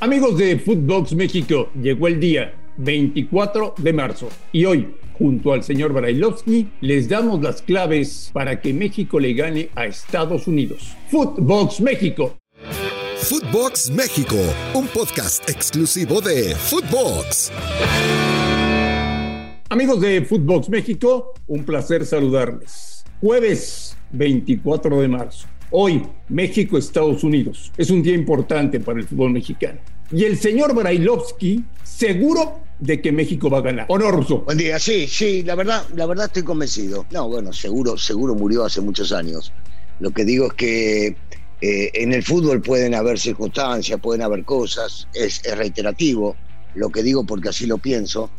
Amigos de Footbox México, llegó el día 24 de marzo y hoy, junto al señor Brailovsky, les damos las claves para que México le gane a Estados Unidos. Footbox México. Footbox México, un podcast exclusivo de Footbox. Amigos de Footbox México, un placer saludarles. Jueves 24 de marzo. Hoy, México-Estados Unidos. Es un día importante para el fútbol mexicano. Y el señor Brailovsky, seguro de que México va a ganar. ¿O no, Russo? Buen día, sí, sí, la verdad, la verdad estoy convencido. No, bueno, seguro, seguro murió hace muchos años. Lo que digo es que eh, en el fútbol pueden haber circunstancias, pueden haber cosas, es, es reiterativo. Lo que digo porque así lo pienso,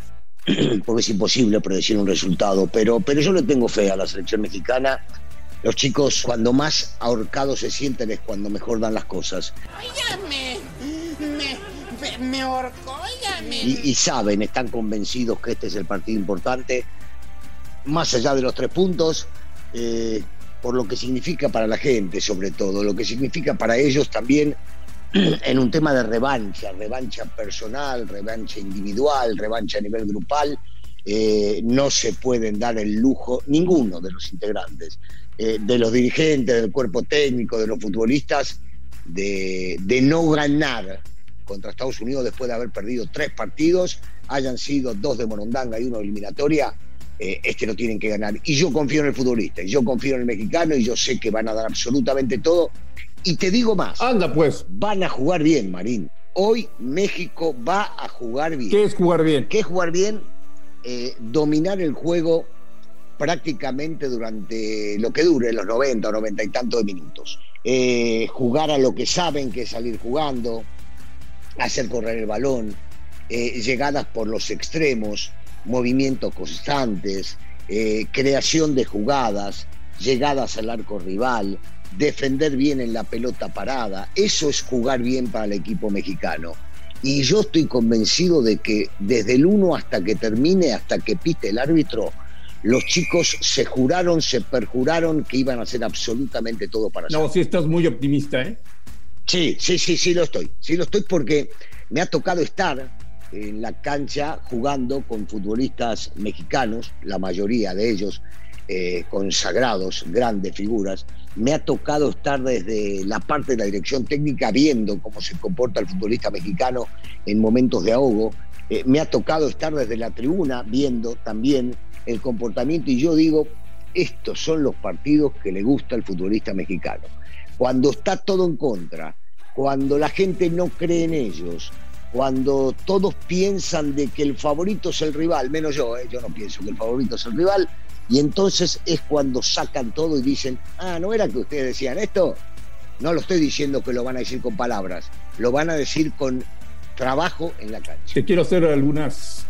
porque es imposible predecir un resultado, pero, pero yo le tengo fe a la selección mexicana los chicos cuando más ahorcados se sienten es cuando mejor dan las cosas. Óigame, me, me, me ahorcó, óigame. Y, y, saben, están convencidos que este es el partido importante, más allá de los tres puntos, eh, por lo que significa para la gente sobre todo, lo que significa para ellos también en un tema de revancha, revancha personal, revancha individual, revancha a nivel grupal. Eh, no se pueden dar el lujo, ninguno de los integrantes, eh, de los dirigentes, del cuerpo técnico, de los futbolistas, de, de, no ganar contra Estados Unidos después de haber perdido tres partidos, hayan sido dos de Morondanga y uno de eliminatoria, eh, este lo tienen que ganar. Y yo confío en el futbolista, y yo confío en el mexicano, y yo sé que van a dar absolutamente todo. Y te digo más. Anda pues. Van a jugar bien, Marín. Hoy México va a jugar bien. ¿Qué es jugar bien? ¿Qué es jugar bien? Eh, dominar el juego prácticamente durante lo que dure, los 90 o 90 y tantos minutos. Eh, jugar a lo que saben, que es salir jugando, hacer correr el balón, eh, llegadas por los extremos, movimientos constantes, eh, creación de jugadas, llegadas al arco rival, defender bien en la pelota parada. Eso es jugar bien para el equipo mexicano. Y yo estoy convencido de que desde el 1 hasta que termine, hasta que pite el árbitro, los chicos se juraron, se perjuraron que iban a hacer absolutamente todo para No, sí estás muy optimista, ¿eh? Sí, sí, sí, sí lo estoy. Sí lo estoy porque me ha tocado estar en la cancha jugando con futbolistas mexicanos, la mayoría de ellos eh, consagrados, grandes figuras. Me ha tocado estar desde la parte de la dirección técnica viendo cómo se comporta el futbolista mexicano en momentos de ahogo. Eh, me ha tocado estar desde la tribuna viendo también el comportamiento y yo digo, estos son los partidos que le gusta al futbolista mexicano. Cuando está todo en contra, cuando la gente no cree en ellos, cuando todos piensan de que el favorito es el rival, menos yo, ¿eh? yo no pienso que el favorito es el rival, y entonces es cuando sacan todo y dicen, ah, ¿no era que ustedes decían esto? No lo estoy diciendo que lo van a decir con palabras, lo van a decir con trabajo en la cancha. Te quiero hacer algunas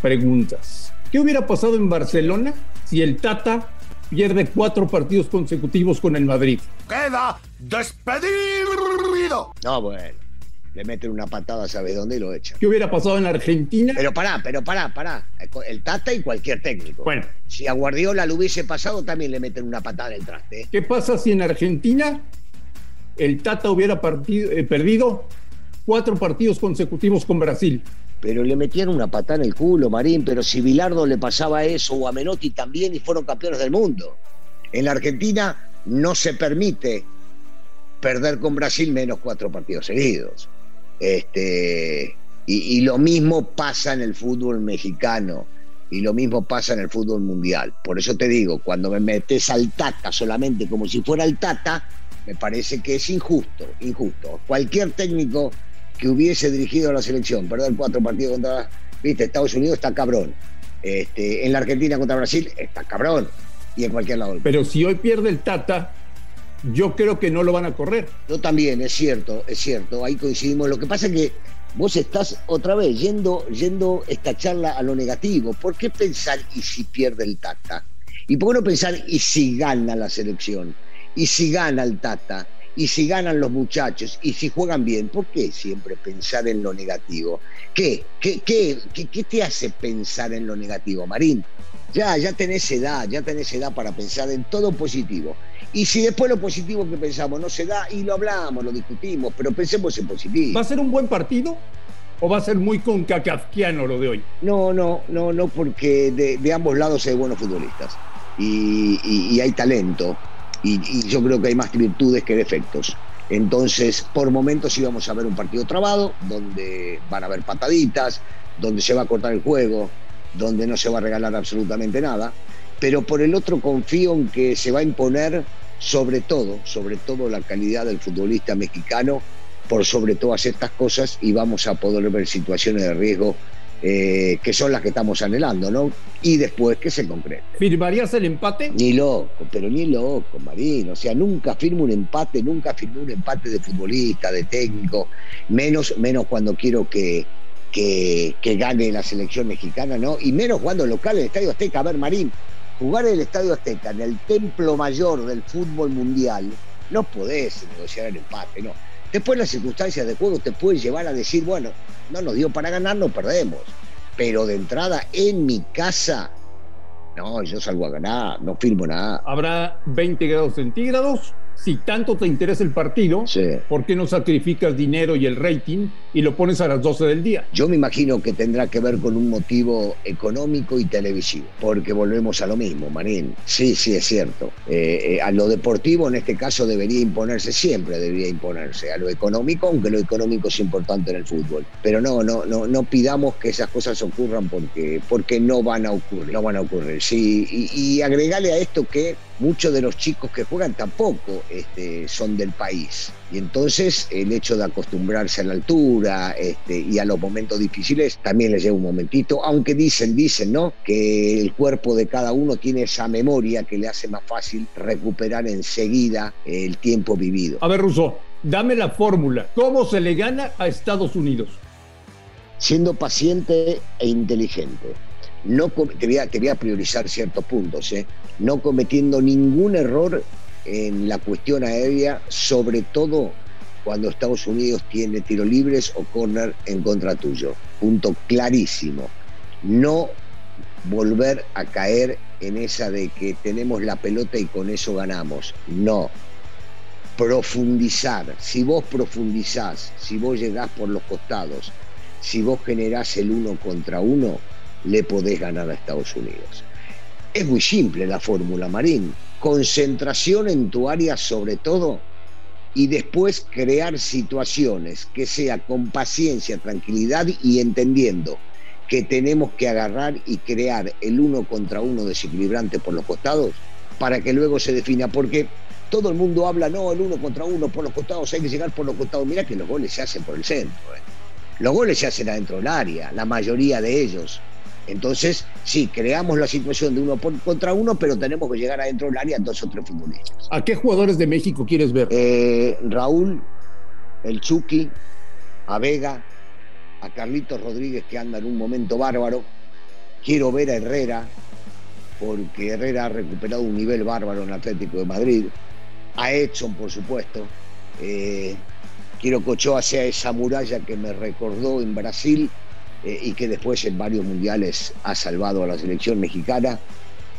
preguntas. ¿Qué hubiera pasado en Barcelona si el Tata pierde cuatro partidos consecutivos con el Madrid? ¡Queda despedido! No, bueno. Le meten una patada, ¿sabes dónde? Y lo echan. ¿Qué hubiera pasado en Argentina? Pero pará, pero pará, pará. El Tata y cualquier técnico. Bueno. Si a Guardiola lo hubiese pasado, también le meten una patada en el traste. ¿eh? ¿Qué pasa si en Argentina el Tata hubiera partido, eh, perdido cuatro partidos consecutivos con Brasil? Pero le metieron una patada en el culo, Marín, pero si Bilardo le pasaba eso o a Menotti también y fueron campeones del mundo. En la Argentina no se permite perder con Brasil menos cuatro partidos seguidos. Este, y, y, lo mismo pasa en el fútbol mexicano y lo mismo pasa en el fútbol mundial. Por eso te digo, cuando me metes al Tata solamente como si fuera el Tata, me parece que es injusto, injusto. Cualquier técnico que hubiese dirigido a la selección, perder cuatro partidos contra, viste, Estados Unidos está cabrón. Este, en la Argentina contra Brasil está cabrón. Y en cualquier lado. Pero si hoy pierde el Tata, yo creo que no lo van a correr. Yo también, es cierto, es cierto. Ahí coincidimos. Lo que pasa es que vos estás otra vez yendo, yendo esta charla a lo negativo. ¿Por qué pensar y si pierde el Tata? ¿Y por qué no pensar y si gana la selección? ¿Y si gana el Tata? Y si ganan los muchachos y si juegan bien, ¿por qué siempre pensar en lo negativo? ¿Qué? ¿Qué, qué, qué, qué te hace pensar en lo negativo, Marín? Ya, ya tenés edad, ya tenés edad para pensar en todo positivo. Y si después lo positivo que pensamos no se da, y lo hablamos, lo discutimos, pero pensemos en positivo. ¿Va a ser un buen partido? ¿O va a ser muy concacafquiano lo de hoy? No, no, no, no, porque de, ambos lados hay buenos futbolistas y, hay talento y, yo creo que hay más virtudes que defectos. Entonces, por momentos íbamos a ver un partido trabado, donde van a haber pataditas, donde se va a cortar el juego, donde no se va a regalar absolutamente nada, pero por el otro confío en que se va a imponer sobre todo, sobre todo la calidad del futbolista mexicano por sobre todas estas cosas y vamos a poder ver situaciones de riesgo eh, que son las que estamos anhelando, ¿no? Y después que se concrete. ¿Firmarías el empate? Ni loco, pero ni loco, Marín. O sea, nunca firmo un empate, nunca firmo un empate de futbolista, de técnico, menos, menos cuando quiero que, que, que gane la selección mexicana, ¿no? Y menos cuando local en el Estadio Azteca. A ver, Marín, jugar en el Estadio Azteca, en el templo mayor del fútbol mundial, no podés negociar el empate, no Después las circunstancias de juego te pueden llevar a decir, bueno, no nos dio para ganar, no perdemos. Pero de entrada en mi casa, no, yo salgo a ganar, no firmo nada. Habrá 20 grados centígrados si tanto te interesa el partido, ¿por qué no sacrificas dinero y el rating y lo pones a las 12 del día? Yo me imagino que tendrá que ver con un motivo económico y televisivo, porque volvemos a lo mismo, Marín. Sí, sí, es cierto. Eh, eh, a lo deportivo en este caso debería imponerse, siempre debería imponerse. A lo económico, aunque lo económico es importante en el fútbol. Pero no, no, no, no pidamos que esas cosas ocurran porque, porque no van a ocurrir, no van a ocurrir. Sí, y, y agregale a esto que muchos de los chicos que juegan tampoco este, son del país. Y entonces el hecho de acostumbrarse a la altura este, y a los momentos difíciles también les lleva un momentito, aunque dicen, dicen, ¿no? Que el cuerpo de cada uno tiene esa memoria que le hace más fácil recuperar enseguida el tiempo vivido. A ver, Russo, dame la fórmula. ¿Cómo se le gana a Estados Unidos? Siendo paciente e inteligente no, te, voy a, priorizar ciertos puntos, ¿eh? no cometiendo ningún error en la cuestión aérea, sobre todo cuando Estados Unidos tiene tiro libres o corner en contra tuyo. Punto clarísimo. No volver a caer en esa de que tenemos la pelota y con eso ganamos. No. Profundizar. Si vos profundizás, si vos llegás por los costados, si vos generás el uno contra uno, le podés ganar a Estados Unidos. Es muy simple la fórmula, Marín. Concentración en tu área sobre todo y después crear situaciones que sea con paciencia, tranquilidad y entendiendo que tenemos que agarrar y crear el uno contra uno desequilibrante por los costados para que luego se defina. Porque todo el mundo habla, no, el uno contra uno por los costados, hay que llegar por los costados. Mira que los goles se hacen por el centro. ¿eh? Los goles se hacen adentro del área, la mayoría de ellos. Entonces, sí, creamos la situación de uno contra uno, pero tenemos que llegar adentro del área dos o tres futbolistas. ¿A qué jugadores de México quieres ver? Eh, Raúl, el Chucky, a Vega, a Carlitos Rodríguez que anda en un momento bárbaro. Quiero ver a Herrera, porque Herrera ha recuperado un nivel bárbaro en Atlético de Madrid. A Edson, por supuesto. Eh, quiero que Ochoa sea esa muralla que me recordó en Brasil eh, y que después en varios mundiales ha salvado a la selección mexicana.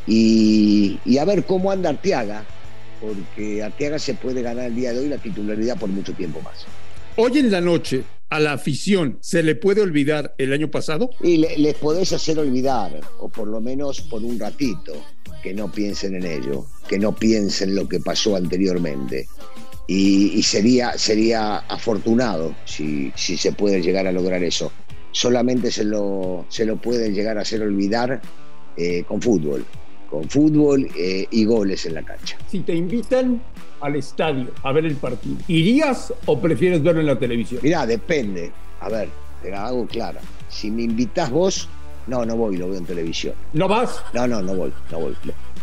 Y, a ver cómo anda Arteaga, porque Arteaga se puede ganar el día de hoy la titularidad por mucho tiempo más. Hoy en la noche, a la afición, ¿se le puede olvidar el año pasado? Y les podés hacer olvidar, o por lo menos por un ratito, que no piensen en ello, que no piensen lo que pasó anteriormente. Y, sería, sería afortunado si, si se puede llegar a lograr eso solamente se lo, se lo pueden llegar a hacer olvidar eh, con fútbol, con fútbol eh, y goles en la cancha. Si te invitan al estadio a ver el partido, ¿irías o prefieres verlo en la televisión? Mirá, depende. A ver, te la hago clara. Si me invitas vos, no, no voy, lo veo en televisión. ¿No vas? No, no, no voy, no voy.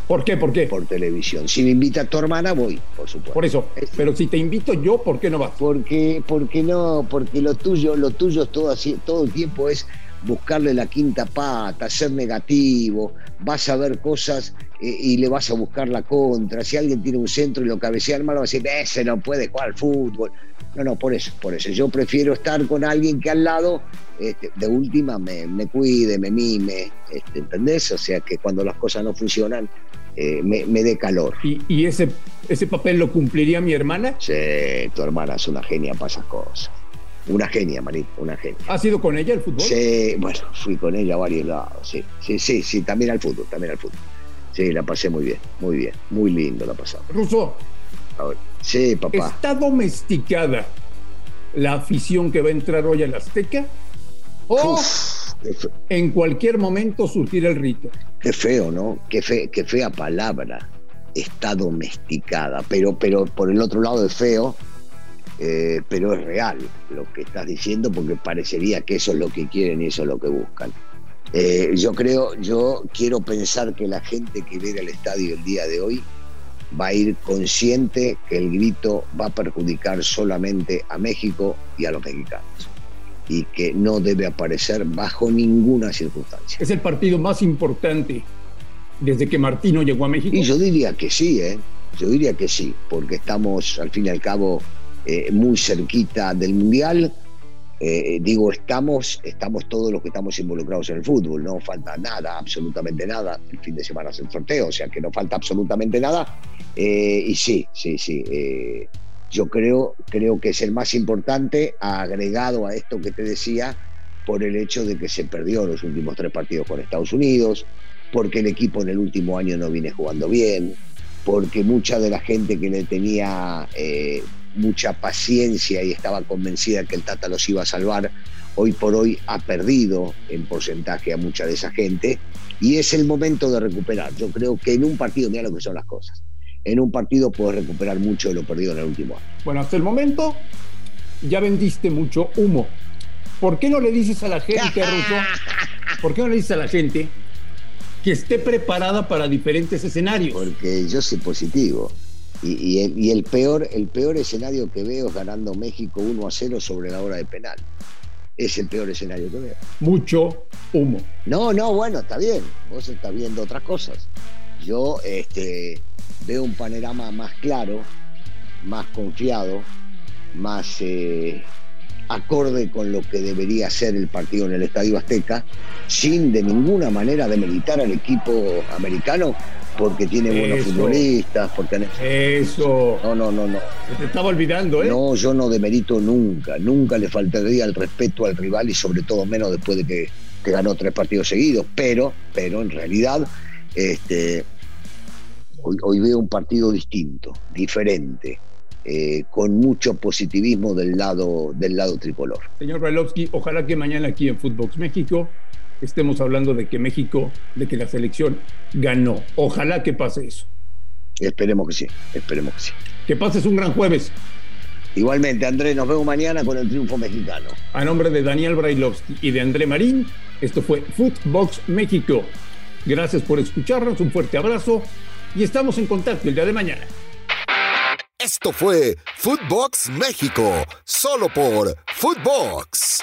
¿Por qué? ¿Por qué? Por televisión. Si me invita tu hermana, voy, por supuesto. Por eso. Pero si te invito yo, ¿por qué no vas? Porque, porque no, porque lo tuyo, lo tuyo es todo así, todo el tiempo es buscarle la quinta pata, ser negativo, vas a ver cosas eh, y le vas a buscar la contra. Si alguien tiene un centro y lo cabecea mal, va a decir, ese no puede jugar al fútbol. No, no, por eso, por eso. Yo prefiero estar con alguien que al lado, este, de última, me, me, cuide, me mime, este, ¿entendés? O sea, que cuando las cosas no funcionan, eh, me, me dé calor. ¿Y, y ese, ese papel lo cumpliría mi hermana? Sí, tu hermana es una genia para esas cosas. Una genia, Marito, una genia. ¿Ha sido con ella el fútbol? Sí, bueno, fui con ella a varios lados, sí, sí, sí, sí, también al fútbol, también al fútbol. Sí, la pasé muy bien, muy bien, muy lindo la pasamos. Russo, A ver, Sí, papá. ¿está domesticada la afición que va a entrar hoy al Azteca? ¿O Uf, en cualquier momento surgirá el rito? qué feo, ¿no? Qué, fe- qué fea palabra. Está domesticada, pero, pero por el otro lado es feo, eh, pero es real lo que estás diciendo porque parecería que eso es lo que quieren y eso es lo que buscan. Eh, yo creo, yo quiero pensar que la gente que viene al estadio el día de hoy va a ir consciente que el grito va a perjudicar solamente a México y a los mexicanos y que no debe aparecer bajo ninguna circunstancia. Es el partido más importante desde que Martino llegó a México. Y yo diría que sí, ¿eh? Yo diría que sí, porque estamos al fin y al cabo eh, muy cerquita del Mundial. Eh, digo, estamos, estamos todos los que estamos involucrados en el fútbol, no falta nada, absolutamente nada. El fin de semana es el sorteo, o sea que no falta absolutamente nada. Eh, y sí, sí, sí. eh, yo creo, creo que es el más importante, agregado a esto que te decía, por el hecho de que se perdió los últimos tres partidos con Estados Unidos, porque el equipo en el último año no viene jugando bien, porque mucha de la gente que le tenía eh, mucha paciencia y estaba convencida que el Tata los iba a salvar, hoy por hoy ha perdido en porcentaje a mucha de esa gente y es el momento de recuperar. Yo creo que en un partido, mira lo que son las cosas, en un partido puedes recuperar mucho de lo perdido en el último año. Bueno, hasta el momento ya vendiste mucho humo. ¿Por qué no le dices a la gente? ¿Por qué no le dices a la gente que esté preparada para diferentes escenarios? porque yo soy positivo. Y, y el, y el peor, el peor escenario que veo es ganando México 1 a 0 sobre la hora de penal. Es el peor escenario que veo. Mucho humo. No, no, bueno, está bien. Vos estás viendo otras cosas. Yo este, veo un panorama más claro, más confiado, más eh, acorde con lo que debería ser el partido en el Estadio Azteca, sin de ninguna manera demeritar al equipo americano, porque tiene buenos futbolistas, porque han- Eso. No, no, no, no. Se te estaba olvidando, ¿eh? No, yo no demerito nunca, nunca le faltaría el respeto al rival y sobre todo menos después de que, que ganó tres partidos seguidos, pero, pero en realidad este, hoy, hoy veo un partido distinto, diferente, eh, con mucho positivismo del lado, del lado tricolor. Señor Brailovsky, ojalá que mañana aquí en Footbox México estemos hablando de que México, de que la selección ganó. Ojalá que pase eso. Esperemos que sí, esperemos que sí. Que pases un gran jueves. Igualmente, Andrés, nos vemos mañana con el triunfo mexicano. A nombre de Daniel Brailovsky y de André Marín, esto fue Footbox México. Gracias por escucharnos, un fuerte abrazo y estamos en contacto el día de mañana. Esto fue Footbox México, solo por Footbox.